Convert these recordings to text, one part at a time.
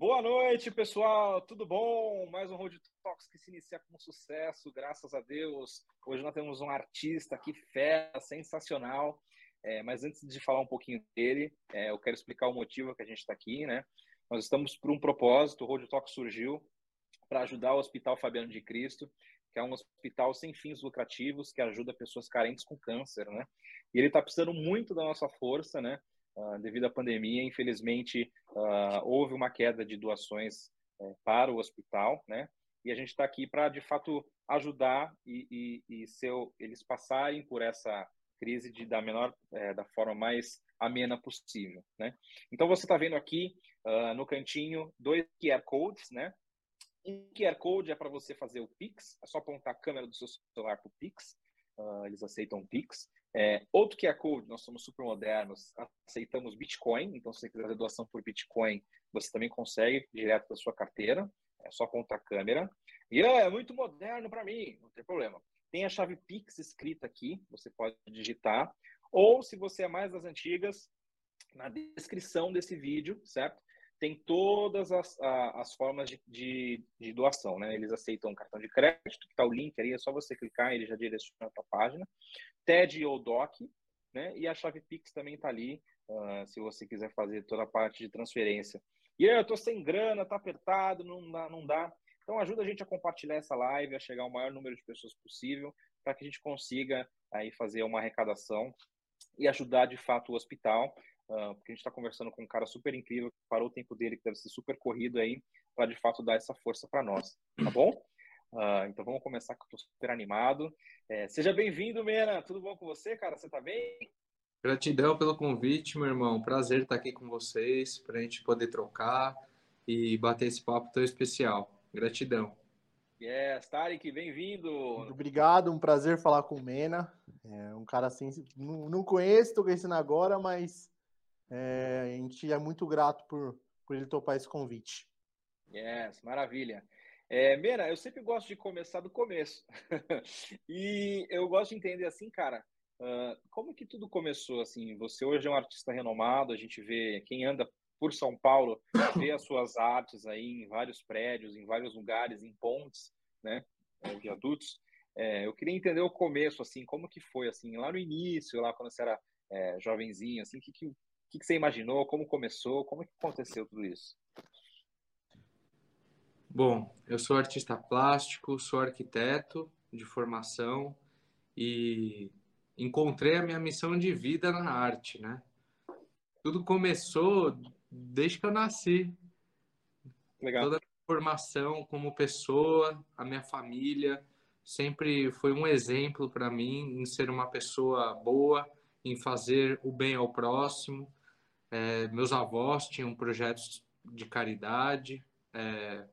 Boa noite, pessoal. Tudo bom? Mais um Road Talks que se inicia com sucesso, graças a Deus. Hoje nós temos um artista aqui fera, sensacional. É, mas antes de falar um pouquinho dele, é, eu quero explicar o motivo que a gente está aqui, né? Nós estamos por um propósito. O Road Talks surgiu para ajudar o Hospital Fabiano de Cristo, que é um hospital sem fins lucrativos que ajuda pessoas carentes com câncer, né? E ele está precisando muito da nossa força, né? Uh, devido à pandemia, infelizmente, uh, houve uma queda de doações uh, para o hospital, né? E a gente está aqui para, de fato, ajudar e, e, e ser, eles passarem por essa crise de, da menor, é, da forma mais amena possível, né? Então, você está vendo aqui ah, no cantinho dois QR codes, né? Um QR Code é para você fazer o Pix, é só apontar a câmera do seu celular para o Pix, eles aceitam Pix. É, outro QR Code, nós somos super modernos, aceitamos Bitcoin, então se você quiser fazer doação por Bitcoin, você também consegue direto da sua carteira, é só apontar a câmera. E é, é muito moderno para mim, não tem problema. Tem a chave Pix escrita aqui, você pode digitar, ou se você é mais das antigas, na descrição desse vídeo, certo? Tem todas as, as formas de, de, de doação, né? Eles aceitam cartão de crédito, que está o link ali, é só você clicar, ele já direciona para a página. TED ou DOC, né? E a chave Pix também está ali, uh, se você quiser fazer toda a parte de transferência. E aí, eu estou sem grana, tá apertado, não dá, não dá. Então ajuda a gente a compartilhar essa live, a chegar ao maior número de pessoas possível, para que a gente consiga aí fazer uma arrecadação e ajudar de fato o hospital, uh, porque a gente está conversando com um cara super incrível, que parou o tempo dele, que deve ser super corrido aí, para de fato dar essa força para nós, tá bom? Uh, então vamos começar que eu estou super animado. É, seja bem-vindo, Mena. Tudo bom com você, cara? Você está bem? Gratidão pelo convite, meu irmão. Prazer estar aqui com vocês, para a gente poder trocar e bater esse papo tão especial. Gratidão. Yes, Tarek, bem-vindo. Obrigado, um prazer falar com o Mena. É um cara assim, não, não conheço, estou conhecendo agora, mas é, a gente é muito grato por, por ele topar esse convite. Yes, maravilha. É, eu sempre gosto de começar do começo. e eu gosto de entender assim, cara, uh, como que tudo começou assim? Você hoje é um artista renomado, a gente vê quem anda por São Paulo, vê as suas artes aí em vários prédios, em vários lugares, em pontes, né, é, viadutos. É, eu queria entender o começo, assim, como que foi, assim, lá no início, lá quando você era é, jovenzinho, assim, o que, que, que, você imaginou, como começou, como que aconteceu tudo isso? Bom, eu sou artista plástico, sou arquiteto de formação e encontrei a minha missão de vida na arte, né? Tudo começou desde que eu nasci. Legal. Toda a formação como pessoa, a minha família sempre foi um exemplo para mim em ser uma pessoa boa, em fazer o bem ao próximo. É, meus avós tinham projetos de caridade, é,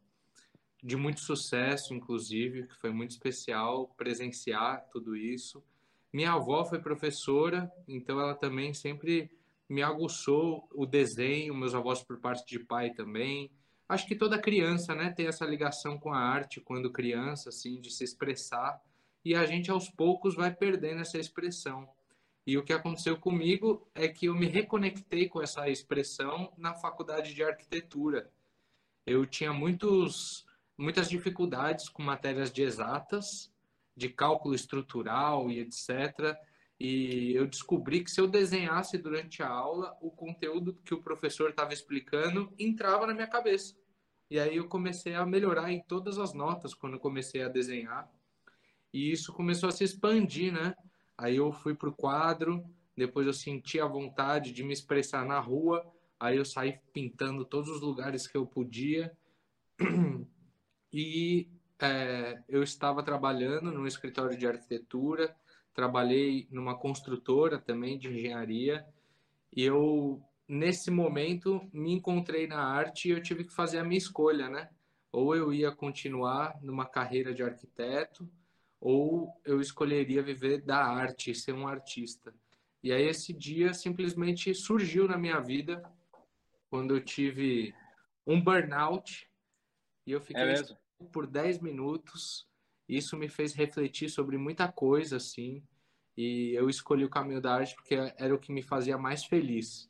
de muito sucesso, inclusive, que foi muito especial presenciar tudo isso. Minha avó foi professora, então ela também sempre me aguçou o desenho, meus avós por parte de pai também. Acho que toda criança, né, tem essa ligação com a arte quando criança, assim, de se expressar, e a gente aos poucos vai perdendo essa expressão. E o que aconteceu comigo é que eu me reconectei com essa expressão na faculdade de arquitetura. Eu tinha muitos muitas dificuldades com matérias de exatas, de cálculo estrutural e etc. E eu descobri que se eu desenhasse durante a aula, o conteúdo que o professor estava explicando entrava na minha cabeça. E aí eu comecei a melhorar em todas as notas quando eu comecei a desenhar. E isso começou a se expandir, né? Aí eu fui para o quadro, depois eu senti a vontade de me expressar na rua, aí eu saí pintando todos os lugares que eu podia. E é, eu estava trabalhando no escritório de arquitetura, trabalhei numa construtora também de engenharia, e eu, nesse momento, me encontrei na arte e eu tive que fazer a minha escolha, né? Ou eu ia continuar numa carreira de arquiteto, ou eu escolheria viver da arte, ser um artista. E aí esse dia simplesmente surgiu na minha vida quando eu tive um burnout e eu fiquei é por 10 minutos. Isso me fez refletir sobre muita coisa, assim. E eu escolhi o caminho da arte porque era o que me fazia mais feliz.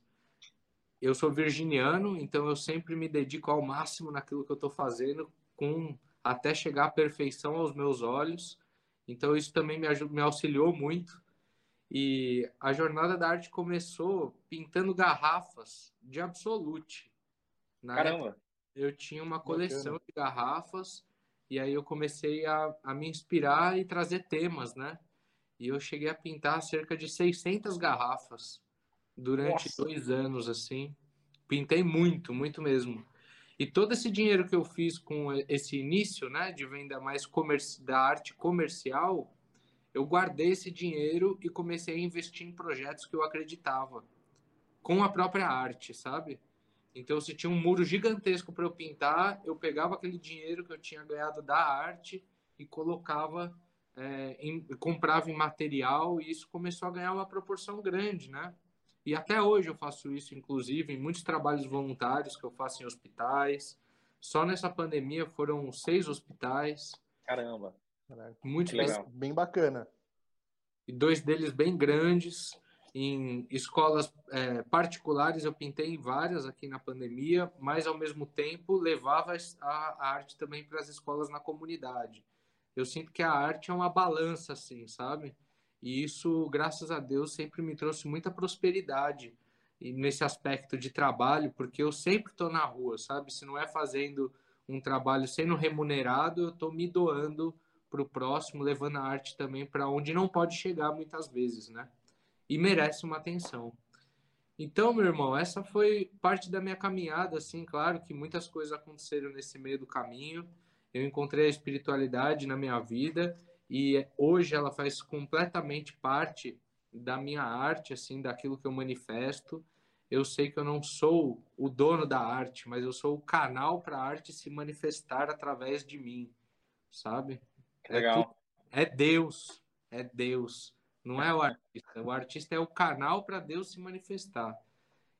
eu sou virginiano, então eu sempre me dedico ao máximo naquilo que eu estou fazendo, com até chegar à perfeição aos meus olhos. Então isso também me, me auxiliou muito. E a jornada da arte começou pintando garrafas de Absolute. Na Caramba! Época, eu tinha uma coleção Bacana. de garrafas e aí eu comecei a, a me inspirar e trazer temas, né? E eu cheguei a pintar cerca de 600 garrafas durante Nossa. dois anos, assim. Pintei muito, muito mesmo. E todo esse dinheiro que eu fiz com esse início, né, de venda mais da arte comercial, eu guardei esse dinheiro e comecei a investir em projetos que eu acreditava, com a própria arte, sabe? Então, se tinha um muro gigantesco para eu pintar, eu pegava aquele dinheiro que eu tinha ganhado da arte e colocava, é, em, comprava em material, e isso começou a ganhar uma proporção grande, né? E até hoje eu faço isso, inclusive, em muitos trabalhos voluntários que eu faço em hospitais. Só nessa pandemia foram seis hospitais. Caramba! Muito legal. Bem bacana. E dois deles bem grandes. Em escolas é, particulares, eu pintei várias aqui na pandemia, mas ao mesmo tempo levava a, a arte também para as escolas na comunidade. Eu sinto que a arte é uma balança, assim, sabe? E isso, graças a Deus, sempre me trouxe muita prosperidade nesse aspecto de trabalho, porque eu sempre estou na rua, sabe? Se não é fazendo um trabalho sendo remunerado, eu estou me doando para o próximo, levando a arte também para onde não pode chegar muitas vezes, né? E merece uma atenção. Então, meu irmão, essa foi parte da minha caminhada, assim, claro que muitas coisas aconteceram nesse meio do caminho. Eu encontrei a espiritualidade na minha vida e hoje ela faz completamente parte da minha arte, assim, daquilo que eu manifesto. Eu sei que eu não sou o dono da arte, mas eu sou o canal para a arte se manifestar através de mim, sabe? É Legal. É, é Deus, é Deus, não é o artista. O artista é o canal para Deus se manifestar.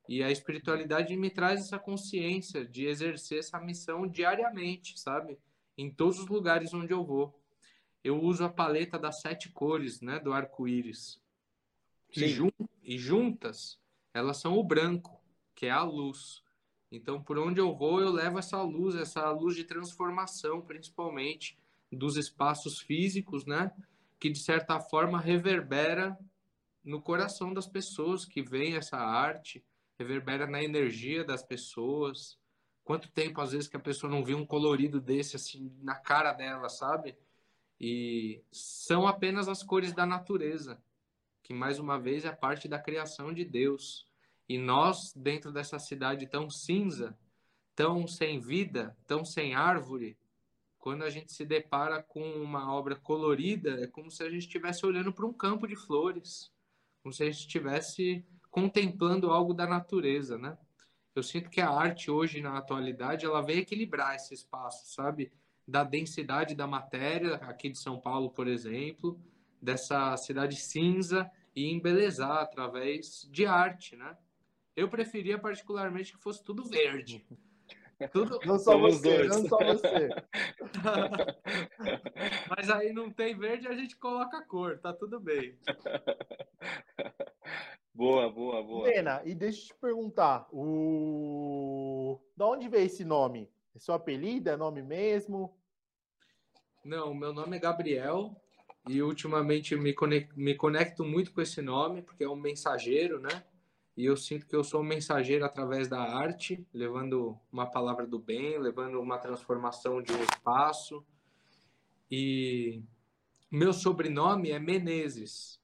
E a espiritualidade me traz essa consciência de exercer essa missão diariamente, sabe? Em todos os lugares onde eu vou eu uso a paleta das sete cores, né, do arco-íris. E, jun e juntas, elas são o branco, que é a luz. Então, por onde eu vou, eu levo essa luz, essa luz de transformação, principalmente dos espaços físicos, né, que de certa forma reverbera no coração das pessoas que veem essa arte, reverbera na energia das pessoas. Quanto tempo às vezes que a pessoa não viu um colorido desse assim na cara dela, sabe? E são apenas as cores da natureza, que mais uma vez é parte da criação de Deus. E nós, dentro dessa cidade tão cinza, tão sem vida, tão sem árvore, quando a gente se depara com uma obra colorida, é como se a gente estivesse olhando para um campo de flores, como se a gente estivesse contemplando algo da natureza, né? Eu sinto que a arte hoje, na atualidade, ela vem equilibrar esse espaço, sabe? Da densidade da matéria, aqui de São Paulo, por exemplo, dessa cidade cinza e embelezar através de arte, né? Eu preferia particularmente que fosse tudo verde. Tudo... Não só Somos você, dois. não só você. Mas aí não tem verde, a gente coloca a cor, tá tudo bem. Boa, boa, boa. Pena, e deixa eu te perguntar, o... da onde veio esse nome? É seu apelido? É nome mesmo? Não, meu nome é Gabriel e ultimamente me conecto, me conecto muito com esse nome porque é um mensageiro, né? E eu sinto que eu sou um mensageiro através da arte, levando uma palavra do bem, levando uma transformação de um espaço. E meu sobrenome é Menezes.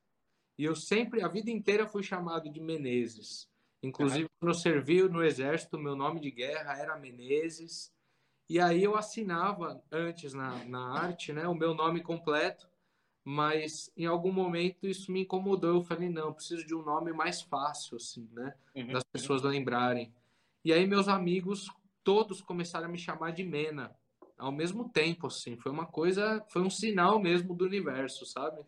E eu sempre, a vida inteira, fui chamado de Menezes. Inclusive, quando eu servi no exército, meu nome de guerra era Menezes. E aí eu assinava antes na, na arte, né, o meu nome completo, mas em algum momento isso me incomodou. Eu falei, não, eu preciso de um nome mais fácil, assim, né, uhum. das pessoas lembrarem. E aí meus amigos todos começaram a me chamar de Mena, ao mesmo tempo, assim, foi uma coisa, foi um sinal mesmo do universo, sabe?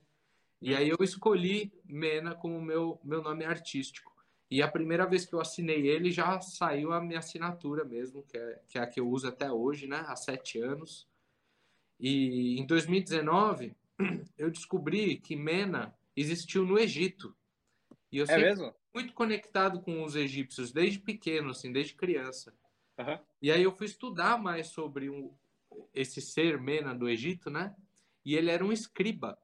E aí eu escolhi Mena como meu meu nome artístico. E a primeira vez que eu assinei ele já saiu a minha assinatura mesmo, que é, que é a que eu uso até hoje, né? Há sete anos. E em 2019 eu descobri que Mena existiu no Egito. E eu é mesmo? muito conectado com os egípcios desde pequeno, assim, desde criança. Uhum. E aí eu fui estudar mais sobre um, esse ser Mena do Egito, né? E ele era um escriba.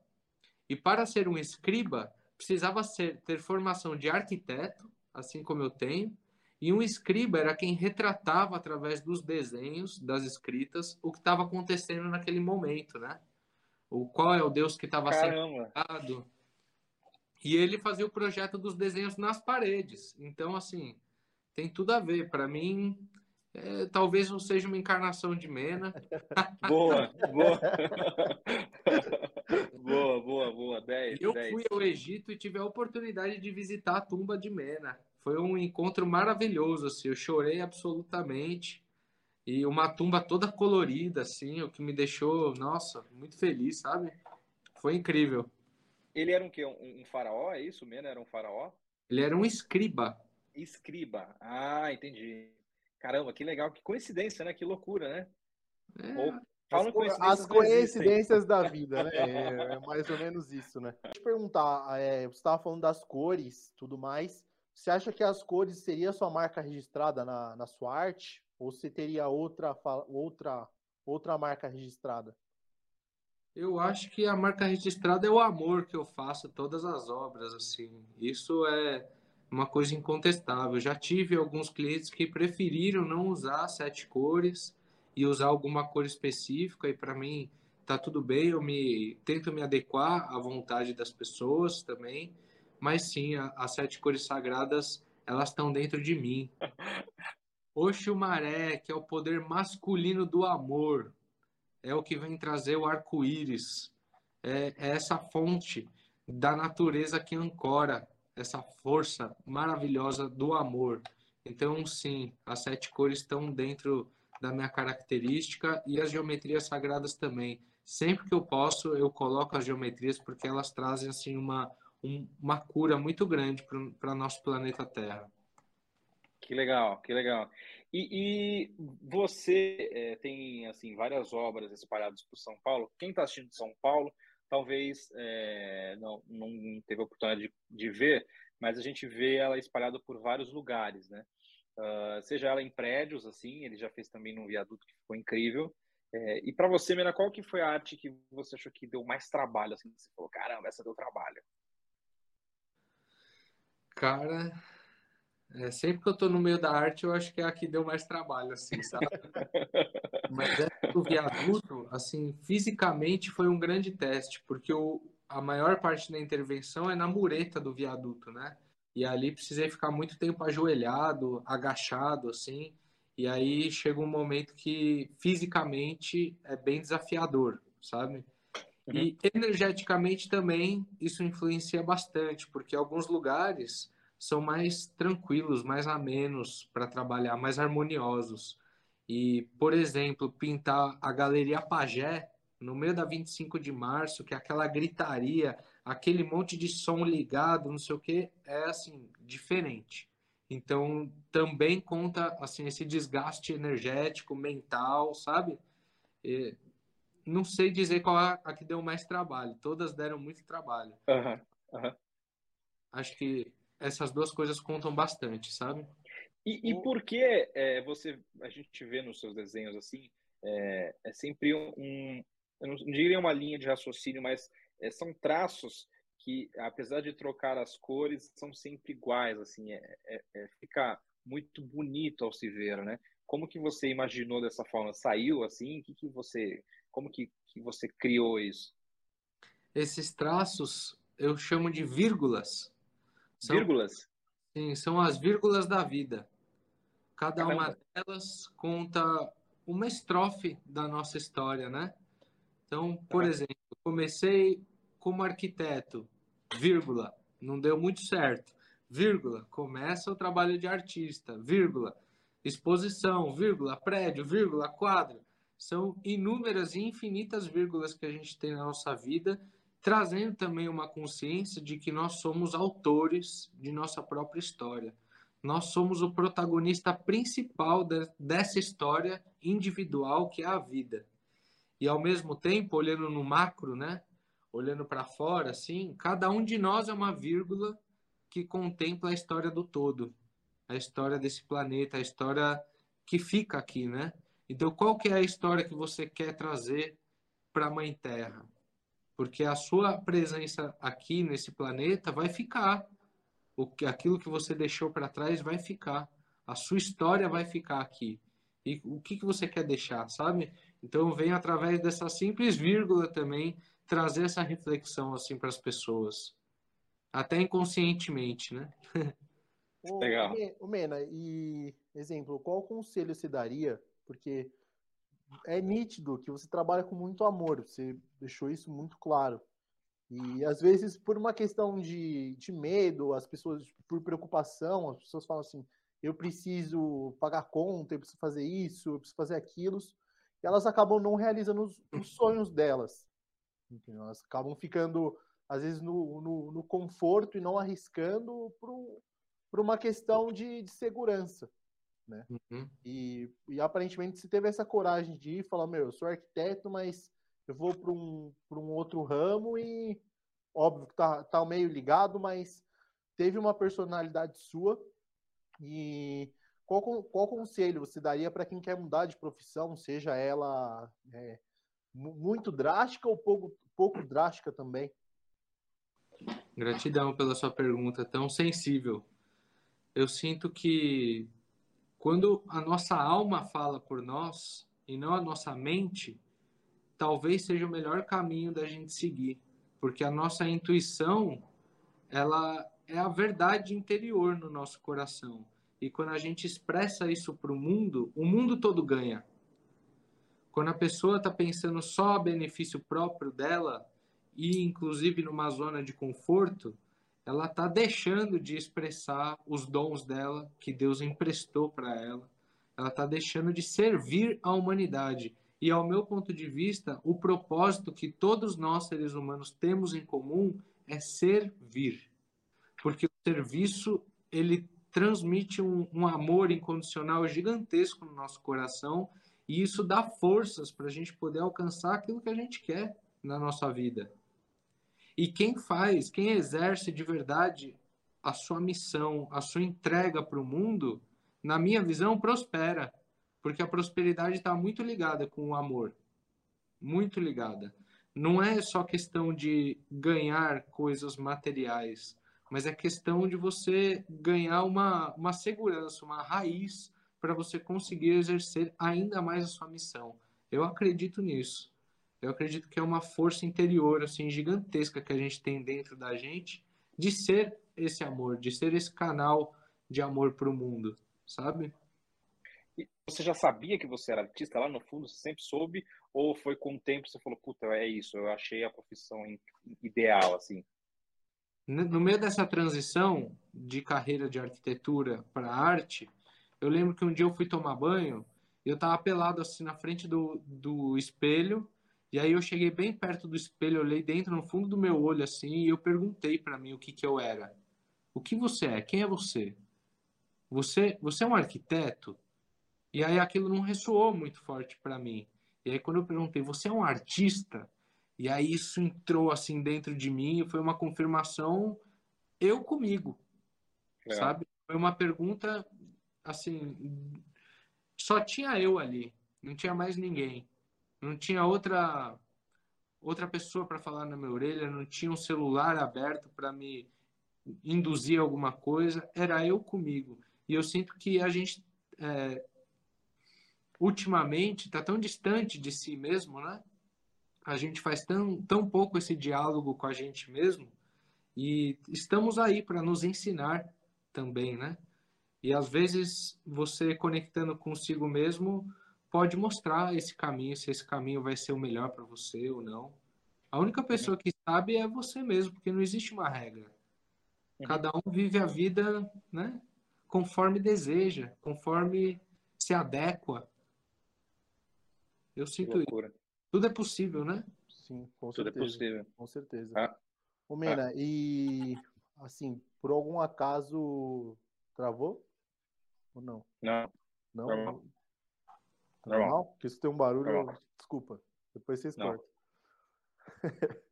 E para ser um escriba, precisava ser, ter formação de arquiteto, assim como eu tenho, e um escriba era quem retratava através dos desenhos, das escritas, o que estava acontecendo naquele momento, né? O qual é o Deus que estava sendo. E ele fazia o projeto dos desenhos nas paredes. Então, assim, tem tudo a ver. Para mim, é, talvez não seja uma encarnação de Mena. boa, boa. boa, boa, boa. 10, Eu 10. fui ao Egito e tive a oportunidade de visitar a tumba de Mena. Foi um encontro maravilhoso, assim. Eu chorei absolutamente. E uma tumba toda colorida, assim, o que me deixou, nossa, muito feliz, sabe? Foi incrível. Ele era um quê? Um, um faraó, é isso? Mena era um faraó? Ele era um escriba. Escriba. Ah, entendi. Caramba, que legal, que coincidência, né? Que loucura, né? É, Ou, as, coincidências, as coincidências da vida, né? É, é, mais ou menos isso, né? Deixa eu te perguntar, é, você estava falando das cores, tudo mais. Você acha que as cores seria sua marca registrada na, na sua arte? Ou você teria outra, outra, outra marca registrada? Eu acho que a marca registrada é o amor que eu faço todas as obras, assim. Isso é uma coisa incontestável. Já tive alguns clientes que preferiram não usar sete cores e usar alguma cor específica e para mim tá tudo bem, eu me tento me adequar à vontade das pessoas também, mas sim, a, as sete cores sagradas, elas estão dentro de mim. Oxumaré, que é o poder masculino do amor, é o que vem trazer o arco-íris. É, é essa fonte da natureza que ancora essa força maravilhosa do amor. Então, sim, as sete cores estão dentro da minha característica e as geometrias sagradas também. Sempre que eu posso, eu coloco as geometrias porque elas trazem assim uma, um, uma cura muito grande para nosso planeta Terra. Que legal, que legal. E, e você é, tem assim várias obras espalhadas por São Paulo. Quem está assistindo São Paulo, talvez é, não, não teve a oportunidade de, de, ver, mas a gente vê ela espalhada por vários lugares, né? Uh, seja ela em prédios, assim, ele já fez também num viaduto que ficou incrível. É, e para você, Mena, qual que foi a arte que você achou que deu mais trabalho? Assim, você falou, caramba, essa deu trabalho. Cara, é, sempre que eu estou no meio da arte, eu acho que é a que deu mais trabalho, assim, sabe? Mas essa do viaduto, assim, fisicamente foi um grande teste, porque o, a maior parte da intervenção é na mureta do viaduto, né? E ali precisei ficar muito tempo ajoelhado, agachado, assim, e aí chega um momento que fisicamente é bem desafiador, sabe? Uhum. E energeticamente também isso influencia bastante, porque alguns lugares são mais tranquilos, mais amenos para trabalhar, mais harmoniosos. E, por exemplo, pintar a Galeria Pagé no meio da 25 de março, que é aquela gritaria, aquele monte de som ligado, não sei o que, é assim, diferente. Então, também conta assim esse desgaste energético, mental, sabe? E, não sei dizer qual a, a, que deu mais trabalho. Todas deram muito trabalho. Uhum, uhum. Acho que essas duas coisas contam bastante, sabe? E, e por que é, você, a gente vê nos seus desenhos assim, é, é sempre um, eu não diria uma linha de raciocínio, mas é, são traços que, apesar de trocar as cores, são sempre iguais, assim, é, é, é, fica muito bonito ao se ver, né? Como que você imaginou dessa forma? Saiu assim? Que que você, como que, que você criou isso? Esses traços eu chamo de vírgulas. São, vírgulas? Sim, são as vírgulas da vida. Cada Caramba. uma delas conta uma estrofe da nossa história, né? Então, por exemplo, comecei como arquiteto, vírgula, não deu muito certo, vírgula, começa o trabalho de artista, vírgula, exposição, vírgula, prédio, vírgula, quadro. São inúmeras e infinitas vírgulas que a gente tem na nossa vida trazendo também uma consciência de que nós somos autores de nossa própria história. Nós somos o protagonista principal de, dessa história individual que é a vida. E ao mesmo tempo, olhando no macro, né? Olhando para fora, assim, cada um de nós é uma vírgula que contempla a história do todo, a história desse planeta, a história que fica aqui, né? Então, qual que é a história que você quer trazer para a Mãe Terra? Porque a sua presença aqui nesse planeta vai ficar. O que, aquilo que você deixou para trás vai ficar. A sua história vai ficar aqui. E o que, que você quer deixar, sabe? Então, vem através dessa simples vírgula também trazer essa reflexão assim para as pessoas, até inconscientemente, né? Legal. O Mena, e exemplo, qual conselho você daria? Porque é nítido que você trabalha com muito amor, você deixou isso muito claro. E às vezes, por uma questão de, de medo, as pessoas, por preocupação, as pessoas falam assim: eu preciso pagar conta, eu preciso fazer isso, eu preciso fazer aquilo, e elas acabam não realizando os, os sonhos delas. Entendeu? Elas acabam ficando, às vezes, no, no, no conforto e não arriscando por uma questão de, de segurança. Né? Uhum. E, e aparentemente você teve essa coragem de ir falar, meu, eu sou arquiteto, mas eu vou para um, um outro ramo e óbvio que tá, tá meio ligado, mas teve uma personalidade sua e qual, qual conselho você daria para quem quer mudar de profissão, seja ela é, muito drástica ou pouco, pouco drástica também? Gratidão pela sua pergunta tão sensível. Eu sinto que quando a nossa alma fala por nós e não a nossa mente, talvez seja o melhor caminho da gente seguir, porque a nossa intuição, ela é a verdade interior no nosso coração. E quando a gente expressa isso para o mundo, o mundo todo ganha. Quando a pessoa está pensando só a benefício próprio dela, e inclusive numa zona de conforto, ela está deixando de expressar os dons dela que Deus emprestou para ela. Ela está deixando de servir a humanidade. E ao meu ponto de vista, o propósito que todos nós seres humanos temos em comum é servir, porque o serviço ele transmite um, um amor incondicional gigantesco no nosso coração e isso dá forças para a gente poder alcançar aquilo que a gente quer na nossa vida. E quem faz, quem exerce de verdade a sua missão, a sua entrega para o mundo, na minha visão, prospera. Porque a prosperidade está muito ligada com o amor. Muito ligada. Não é só questão de ganhar coisas materiais, mas é questão de você ganhar uma, uma segurança, uma raiz para você conseguir exercer ainda mais a sua missão. Eu acredito nisso eu acredito que é uma força interior assim gigantesca que a gente tem dentro da gente de ser esse amor, de ser esse canal de amor para o mundo, sabe? Você já sabia que você era artista lá no fundo? Você sempre soube? Ou foi com o tempo você falou, puta, é isso, eu achei a profissão ideal, assim? No meio dessa transição de carreira de arquitetura para arte, eu lembro que um dia eu fui tomar banho e eu tava pelado assim na frente do, do espelho e aí eu cheguei bem perto do espelho, olhei dentro no fundo do meu olho assim e eu perguntei para mim o que que eu era. O que você é? Quem é você? Você, você é um arquiteto? E aí aquilo não ressoou muito forte para mim. E aí quando eu perguntei, você é um artista? E aí isso entrou assim dentro de mim e foi uma confirmação eu comigo. É. Sabe? Foi uma pergunta assim, só tinha eu ali, não tinha mais ninguém. Não tinha outra outra pessoa para falar na minha orelha, não tinha um celular aberto para me induzir alguma coisa, era eu comigo. E eu sinto que a gente é, ultimamente está tão distante de si mesmo, né? A gente faz tão, tão pouco esse diálogo com a gente mesmo e estamos aí para nos ensinar também, né? E às vezes você conectando consigo mesmo pode mostrar esse caminho, se esse caminho vai ser o melhor para você ou não. A única pessoa que sabe é você mesmo, porque não existe uma regra. Uhum. Cada um vive a vida, né, conforme deseja, conforme se adequa. Eu sinto isso. Tudo é possível, né? Sim, com Tudo é certeza. Tudo é possível. Com certeza. Ah. Ô, Mena, ah. e assim, por algum acaso travou? Ou não? Não. Não? não. Normal? Normal? Porque se tem um barulho, Normal. desculpa. Depois vocês cortam.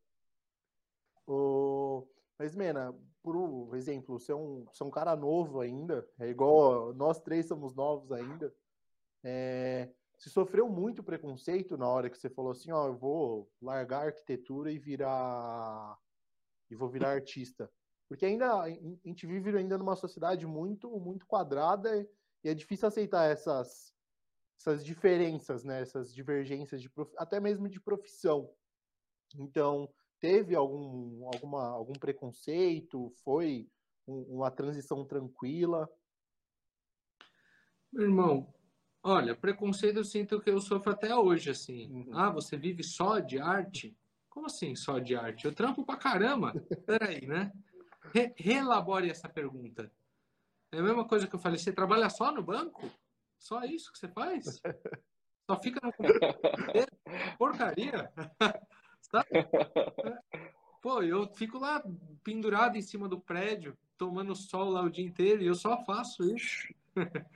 o... Mas, Mena, por exemplo, você é um, você é um cara novo ainda, é igual nós três somos novos ainda, é, se sofreu muito preconceito na hora que você falou assim, ó, eu vou largar a arquitetura e virar e vou virar artista. Porque ainda a gente vive ainda numa sociedade muito muito quadrada e é difícil aceitar essas essas diferenças, né, essas divergências de prof... até mesmo de profissão. Então, teve algum alguma algum preconceito? Foi um, uma transição tranquila? Meu irmão, Olha, preconceito eu sinto que eu sofro até hoje, assim. Uhum. Ah, você vive só de arte? Como assim só de arte? Eu trampo pra caramba. Peraí, né? Re reelabore essa pergunta. É a mesma coisa que eu falei, você trabalha só no banco? Só isso que você faz? Só fica no Porcaria! Sabe? Pô, eu fico lá pendurado em cima do prédio, tomando sol lá o dia inteiro, e eu só faço isso.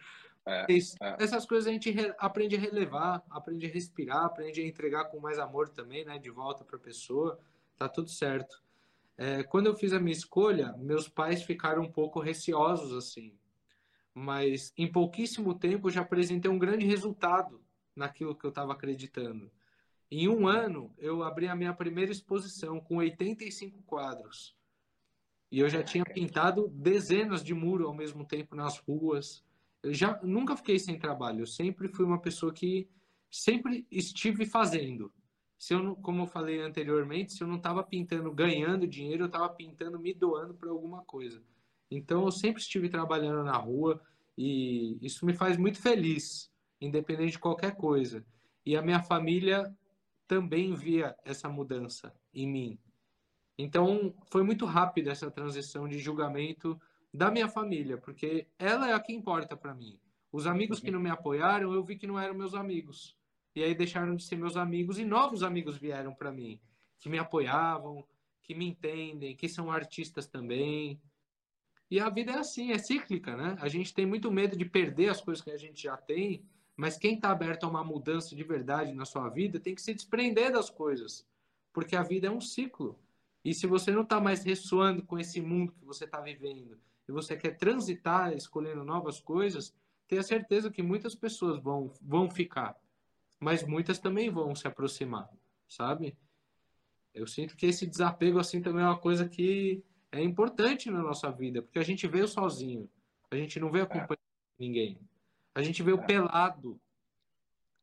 É, é. Essas coisas a gente re, aprende a relevar, aprende a respirar, aprende a entregar com mais amor também, né? De volta para a pessoa, tá tudo certo. É, quando eu fiz a minha escolha, meus pais ficaram um pouco receosos assim, mas em pouquíssimo tempo eu já apresentei um grande resultado naquilo que eu estava acreditando. Em um ano, eu abri a minha primeira exposição com 85 quadros. E eu já tinha pintado dezenas de muros ao mesmo tempo nas ruas eu já nunca fiquei sem trabalho. Eu sempre fui uma pessoa que sempre estive fazendo. Se eu não, como eu falei anteriormente, se eu não estava pintando ganhando dinheiro, eu estava pintando me doando para alguma coisa. Então eu sempre estive trabalhando na rua e isso me faz muito feliz, independente de qualquer coisa. E a minha família também via essa mudança em mim. Então foi muito rápida essa transição de julgamento da minha família, porque ela é a que importa para mim. Os amigos que uhum. não me apoiaram, eu vi que não eram meus amigos. E aí deixaram de ser meus amigos e novos amigos vieram para mim, que me apoiavam, que me entendem, que são artistas também. E a vida é assim, é cíclica, né? A gente tem muito medo de perder as coisas que a gente já tem, mas quem está aberto a uma mudança de verdade na sua vida tem que se desprender das coisas, porque a vida é um ciclo. E se você não está mais ressoando com esse mundo que você está vivendo, e você quer transitar escolhendo novas coisas, tenha certeza que muitas pessoas vão, vão ficar, mas muitas também vão se aproximar, sabe? Eu sinto que esse desapego assim também é uma coisa que é importante na nossa vida, porque a gente veio sozinho, a gente não veio acompanhando é. ninguém, a gente veio é. pelado,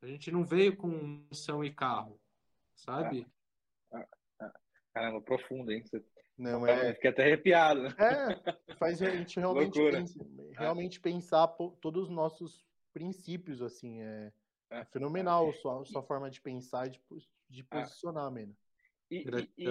a gente não veio com missão e carro, sabe? É. é, é. Caramba, profundo, hein? Você não é. Fiquei até arrepiado. Né? É, faz a gente realmente, pensa, realmente pensar todos os nossos princípios, assim. É, é fenomenal a sua, sua forma de pensar e de, de é. posicionar, é. Mena. E, e,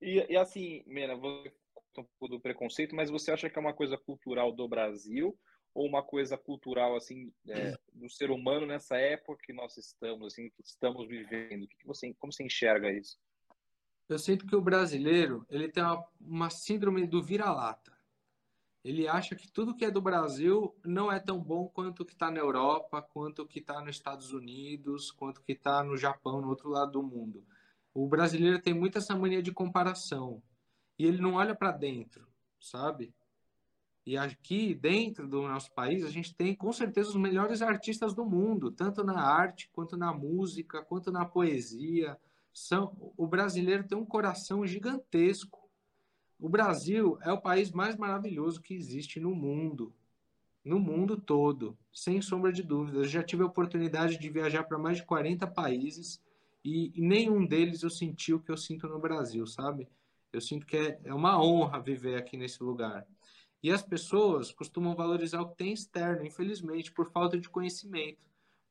e, e, assim, Mena, você um pouco do preconceito, mas você acha que é uma coisa cultural do Brasil ou uma coisa cultural assim é, do ser humano nessa época que nós estamos assim que estamos vivendo? Que você, como você enxerga isso? eu sinto que o brasileiro ele tem uma, uma síndrome do vira-lata. Ele acha que tudo que é do Brasil não é tão bom quanto que está na Europa, quanto que está nos Estados Unidos, quanto que está no Japão, no outro lado do mundo. O brasileiro tem muita essa mania de comparação e ele não olha para dentro, sabe? E aqui dentro do nosso país a gente tem com certeza os melhores artistas do mundo, tanto na arte quanto na música, quanto na poesia são, o brasileiro tem um coração gigantesco. O Brasil é o país mais maravilhoso que existe no mundo. No mundo todo, sem sombra de dúvidas. Já tive a oportunidade de viajar para mais de 40 países e, nenhum deles eu senti o que eu sinto no Brasil, sabe? Eu sinto que é, é uma honra viver aqui nesse lugar. E as pessoas costumam valorizar o que tem externo, infelizmente, por falta de conhecimento,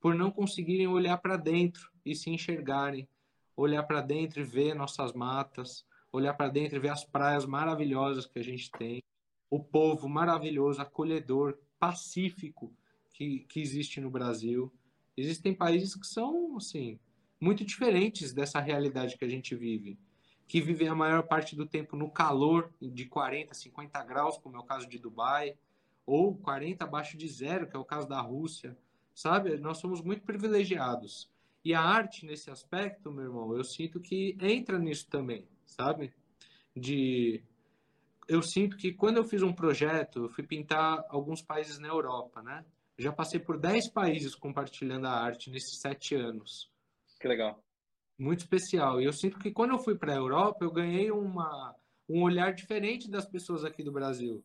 por não conseguirem olhar para dentro e se enxergarem olhar para dentro e ver nossas matas, olhar para dentro e ver as praias maravilhosas que a gente tem, o povo maravilhoso, acolhedor, pacífico que, que existe no Brasil. Existem países que são, assim, muito diferentes dessa realidade que a gente vive, que vivem a maior parte do tempo no calor de 40, 50 graus, como é o caso de Dubai, ou 40 abaixo de zero, que é o caso da Rússia, sabe? Nós somos muito privilegiados. E a arte, nesse aspecto, meu irmão, eu sinto que entra nisso também, sabe? De eu sinto que quando eu fiz um projeto, eu fui pintar alguns países na Europa, né? já passei por 10 países compartilhando a arte nesses sete anos. Que legal. Muito especial. E eu sinto que quando eu fui para a Europa, eu ganhei uma, um olhar diferente das pessoas aqui do Brasil.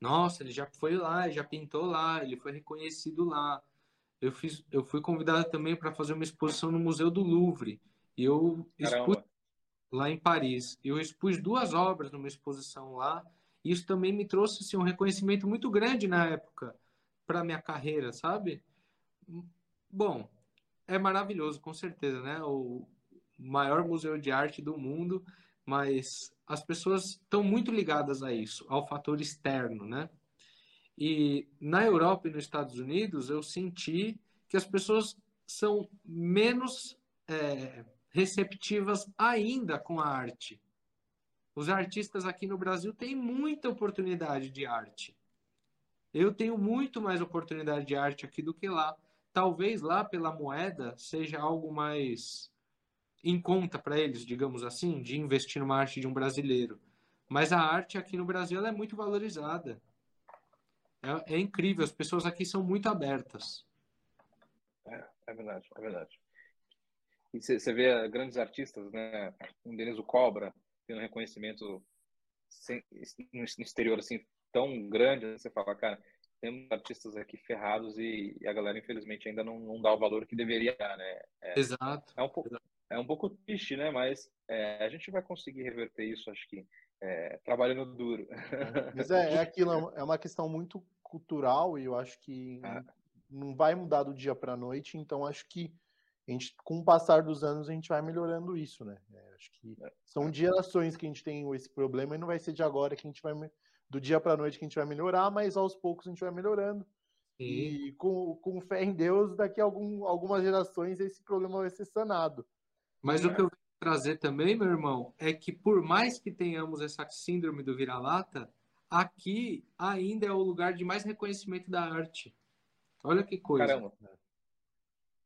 Nossa, ele já foi lá, já pintou lá, ele foi reconhecido lá. Eu, fiz, eu fui convidado também para fazer uma exposição no Museu do Louvre. E eu expus lá em Paris. Eu expus duas obras numa exposição lá. E isso também me trouxe assim, um reconhecimento muito grande na época para minha carreira, sabe? Bom, é maravilhoso, com certeza, né? O maior museu de arte do mundo, mas as pessoas estão muito ligadas a isso, ao fator externo, né? E na Europa e nos Estados Unidos, eu senti que as pessoas são menos é, receptivas ainda com a arte. Os artistas aqui no Brasil têm muita oportunidade de arte. Eu tenho muito mais oportunidade de arte aqui do que lá. Talvez lá pela moeda seja algo mais em conta para eles, digamos assim, de investir numa arte de um brasileiro. Mas a arte aqui no Brasil é muito valorizada. É, é, incrível, as pessoas aqui são muito abertas. É, é verdade, é verdade. E você vê grandes artistas, né? Um deles, o Cobra, tendo reconhecimento no exterior assim tão grande, né? você fala, cara, temos artistas aqui ferrados e, e a galera, infelizmente, ainda não, não, dá o valor que deveria dar, né? É, Exato. É um pouco, é um pouco triste, né? Mas é, a gente vai conseguir reverter isso, acho que é, trabalhando duro. Mas é, é aquilo, é uma questão muito cultural e eu acho que ah. não vai mudar do dia para a noite, então acho que a gente, com o passar dos anos a gente vai melhorando isso, né? É, acho que é. são gerações que a gente tem esse problema e não vai ser de agora que a gente vai do dia para a noite que a gente vai melhorar, mas aos poucos a gente vai melhorando. Sim. E com, com fé em Deus, daqui a algum, algumas gerações esse problema vai ser sanado. Mas é. o que eu vou trazer também, meu irmão, é que por mais que tenhamos essa síndrome do vira-lata, aqui ainda é o lugar de mais reconhecimento da arte. Olha que coisa. Caramba.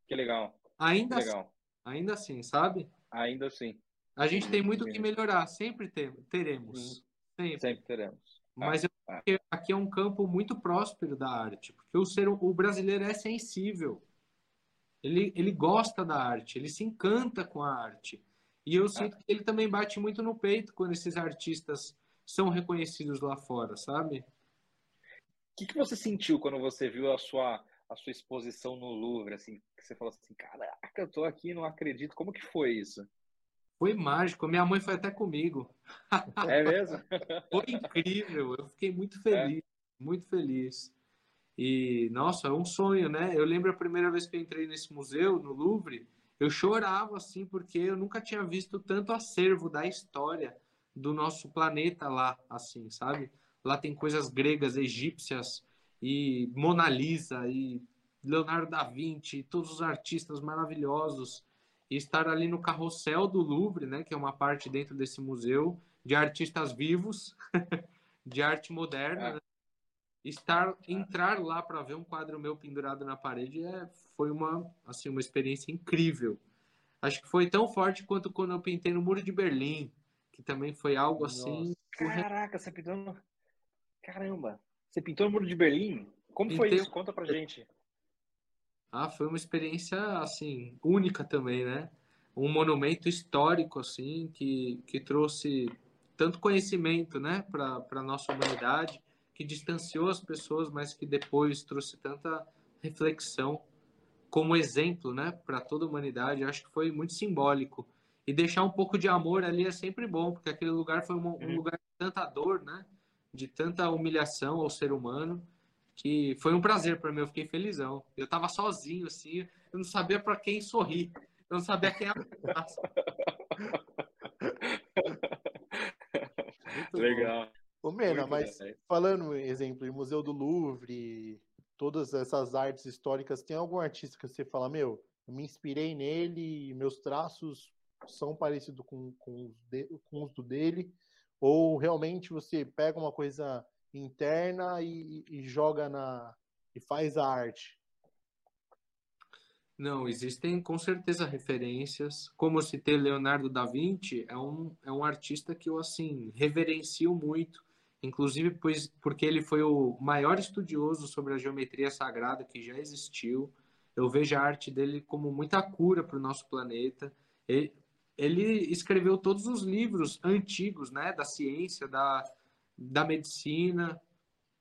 Que legal. Ainda que legal. assim, ainda assim, sabe? Ainda assim. A gente tem muito o que melhorar, sempre teremos. Uhum. Sempre. sempre teremos. Mas ah, ah. aqui é um campo muito próspero da arte, porque o, ser, o brasileiro é sensível. Ele, ele gosta da arte, ele se encanta com a arte. E eu sinto que ele também bate muito no peito quando esses artistas são reconhecidos lá fora, sabe? O que, que você sentiu quando você viu a sua, a sua exposição no Louvre? Assim, que você falou assim, caraca, eu tô aqui, não acredito. Como que foi isso? Foi mágico. Minha mãe foi até comigo. É mesmo? Foi incrível. Eu fiquei muito feliz, é. muito feliz. E, nossa, é um sonho, né? Eu lembro a primeira vez que eu entrei nesse museu, no Louvre, eu chorava, assim, porque eu nunca tinha visto tanto acervo da história do nosso planeta lá, assim, sabe? Lá tem coisas gregas, egípcias, e Mona Lisa, e Leonardo da Vinci, todos os artistas maravilhosos e estar ali no carrossel do Louvre, né, que é uma parte dentro desse museu de artistas vivos, de arte moderna, é. né? estar entrar lá para ver um quadro meu pendurado na parede é, foi uma assim uma experiência incrível. Acho que foi tão forte quanto quando eu pintei no Muro de Berlim, que também foi algo assim. Caraca, você pintou no... Caramba, você pintou no Muro de Berlim? Como Pintei... foi isso? Conta pra gente. Ah, foi uma experiência assim única também, né? Um monumento histórico assim que, que trouxe tanto conhecimento, né, para nossa humanidade, que distanciou as pessoas, mas que depois trouxe tanta reflexão como exemplo, né, para toda a humanidade. Eu acho que foi muito simbólico. E deixar um pouco de amor ali é sempre bom, porque aquele lugar foi um, um uhum. lugar de tanta dor, né, de tanta humilhação ao ser humano que foi um prazer para mim, eu fiquei felizão. Eu tava sozinho, assim, eu não sabia para quem sorrir, eu não sabia quem abraçar. Legal. Ô, Mena, mas bem. falando, exemplo, o Museu do Louvre, todas essas artes históricas, tem algum artista que você fala, meu, eu me inspirei nele meus traços são parecidos com, com, os, de, com os do dele? Ou realmente você pega uma coisa interna e, e joga na e faz a arte? Não, existem com certeza referências. Como se ter Leonardo da Vinci, é um, é um artista que eu, assim, reverencio muito. inclusive pois, porque ele foi o maior estudioso sobre a geometria sagrada que já existiu. Eu vejo a arte dele como muita cura para o nosso planeta. Ele, escreveu todos os livros antigos, né, da ciência, da, da medicina.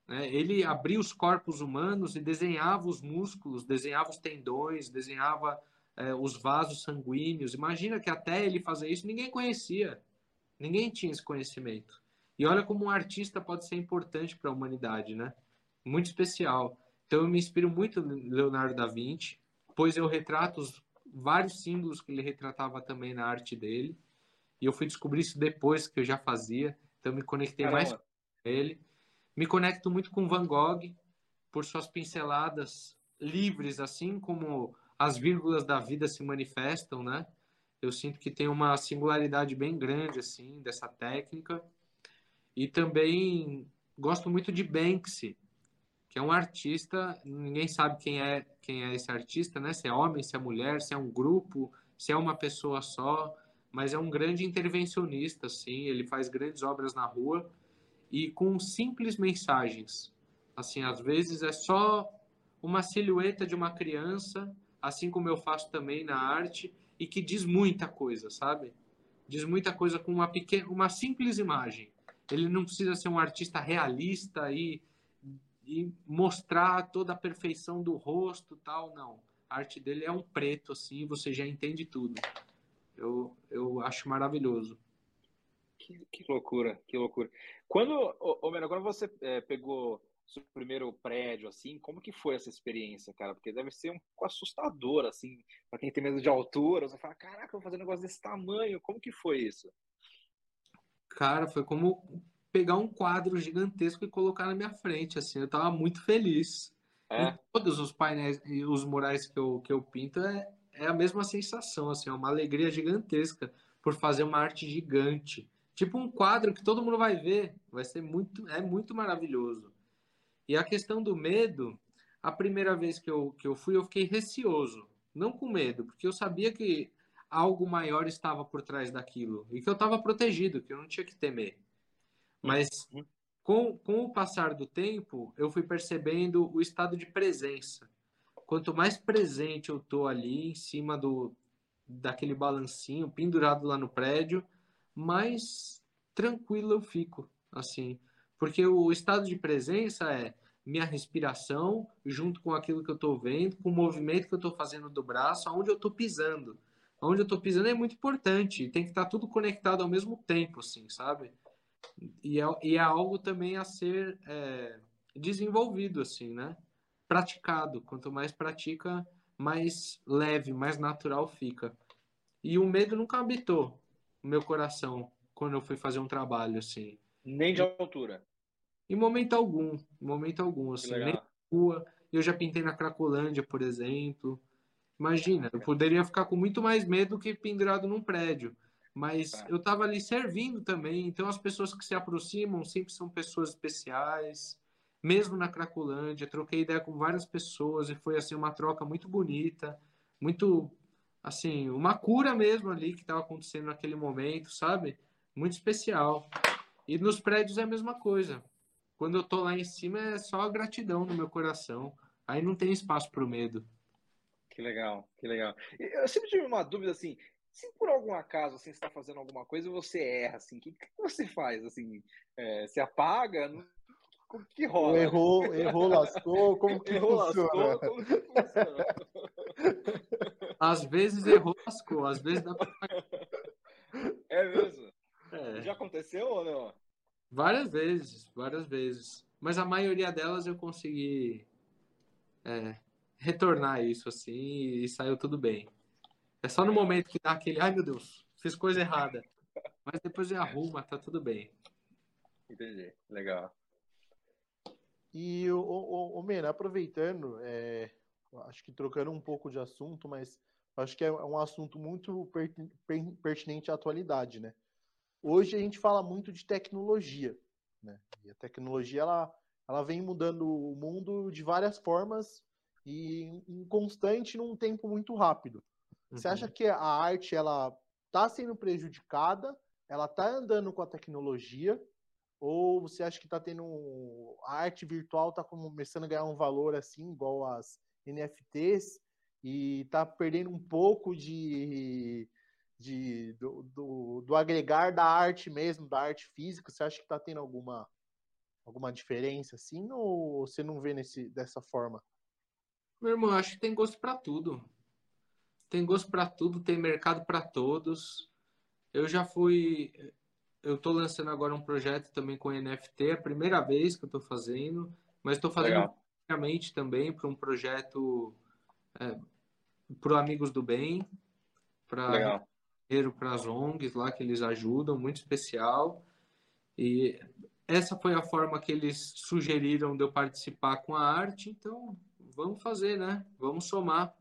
Né? Ele abria os corpos humanos e desenhava os músculos, desenhava os tendões, desenhava é, os vasos sanguíneos. Imagina que até ele fazer isso ninguém conhecia, ninguém tinha esse conhecimento. E olha como um artista pode ser importante para a humanidade, né? Muito especial. Então eu me inspiro muito em Leonardo da Vinci, pois eu retrato os vários símbolos que ele retratava também na arte dele. E eu fui descobrir isso depois que eu já fazia, então me conectei Caramba. mais com ele. Me conecto muito com Van Gogh por suas pinceladas livres, assim como as vírgulas da vida se manifestam, né? Eu sinto que tem uma singularidade bem grande, assim, dessa técnica. E também gosto muito de Banksy, que é um artista, ninguém sabe quem é, quem é esse artista, né? Se é homem, se é mulher, se é um grupo, se é uma pessoa só, mas é um grande intervencionista, assim, ele faz grandes obras na rua e com simples mensagens. Assim, às vezes é só uma silhueta de uma criança assim como eu faço também na arte, e que diz muita coisa, sabe? Diz muita coisa com uma pequena, uma simples imagem. Ele não precisa ser um artista realista e, e mostrar toda a perfeição do rosto, tal, não. A arte dele é um preto assim, você já entende tudo. Eu, eu acho maravilhoso. Que, que loucura, que loucura. Quando, ô, ô, quando você é, pegou seu primeiro prédio, assim, como que foi essa experiência, cara? Porque deve ser um pouco assustador, assim, para quem tem medo de altura, você fala, caraca, eu vou fazer um negócio desse tamanho, como que foi isso? Cara, foi como pegar um quadro gigantesco e colocar na minha frente, assim, eu tava muito feliz. É? todos os painéis e os murais que eu, que eu pinto é, é a mesma sensação, assim, é uma alegria gigantesca por fazer uma arte gigante. Tipo um quadro que todo mundo vai ver, vai ser muito, é muito maravilhoso. E a questão do medo, a primeira vez que eu, que eu fui, eu fiquei receoso. Não com medo, porque eu sabia que algo maior estava por trás daquilo e que eu estava protegido, que eu não tinha que temer. Mas uhum. com, com o passar do tempo, eu fui percebendo o estado de presença. Quanto mais presente eu tô ali em cima do daquele balancinho pendurado lá no prédio, mais tranquilo eu fico, assim. Porque o estado de presença é minha respiração junto com aquilo que eu estou vendo, com o movimento que eu estou fazendo do braço, aonde eu estou pisando. Onde eu estou pisando é muito importante, tem que estar tá tudo conectado ao mesmo tempo, assim, sabe? E é, e é algo também a ser é, desenvolvido, assim, né? Praticado. Quanto mais pratica, mais leve, mais natural fica. E o medo nunca habitou o meu coração quando eu fui fazer um trabalho, assim. Nem de altura. Em momento algum, em momento algum, assim, nem rua. Eu já pintei na Cracolândia, por exemplo. Imagina, eu poderia ficar com muito mais medo que pendurado num prédio. Mas tá. eu estava ali servindo também, então as pessoas que se aproximam sempre são pessoas especiais. Mesmo na Cracolândia, troquei ideia com várias pessoas e foi assim uma troca muito bonita, muito assim, uma cura mesmo ali que estava acontecendo naquele momento, sabe? Muito especial. E nos prédios é a mesma coisa quando eu tô lá em cima é só gratidão no meu coração. Aí não tem espaço para o medo. Que legal, que legal. Eu sempre tive uma dúvida assim, se por algum acaso assim, você está fazendo alguma coisa e você erra, assim, o que, que você faz? Assim, é, se apaga? Como que rola? Errou, errou, lascou, como que errou, funciona? Lascou, como que funciona? Às vezes errou, lascou, às vezes dá pra... É mesmo? É. Já aconteceu ou não? Várias vezes, várias vezes. Mas a maioria delas eu consegui é, retornar isso assim e saiu tudo bem. É só no momento que dá aquele, ai meu Deus, fiz coisa errada. Mas depois eu arruma, tá tudo bem. Entendi, legal. E o, o, o Mena, aproveitando, é, acho que trocando um pouco de assunto, mas acho que é um assunto muito pertinente à atualidade, né? Hoje a gente fala muito de tecnologia, né? E a tecnologia ela, ela vem mudando o mundo de várias formas e em constante num tempo muito rápido. Uhum. Você acha que a arte ela está sendo prejudicada? Ela está andando com a tecnologia? Ou você acha que está tendo a arte virtual está começando a ganhar um valor assim, igual as NFTs, e está perdendo um pouco de, de do, do, do, agregar da arte mesmo, da arte física? Você acha que está tendo alguma alguma diferença assim, ou você não vê nesse, dessa forma? Meu irmão, acho que tem gosto para tudo. Tem gosto para tudo, tem mercado para todos. Eu já fui. Eu estou lançando agora um projeto também com NFT, é a primeira vez que eu estou fazendo, mas estou fazendo realmente também para um projeto é, para Amigos do Bem, para para as ONGs lá que eles ajudam, muito especial. E essa foi a forma que eles sugeriram de eu participar com a arte, então vamos fazer, né? Vamos somar.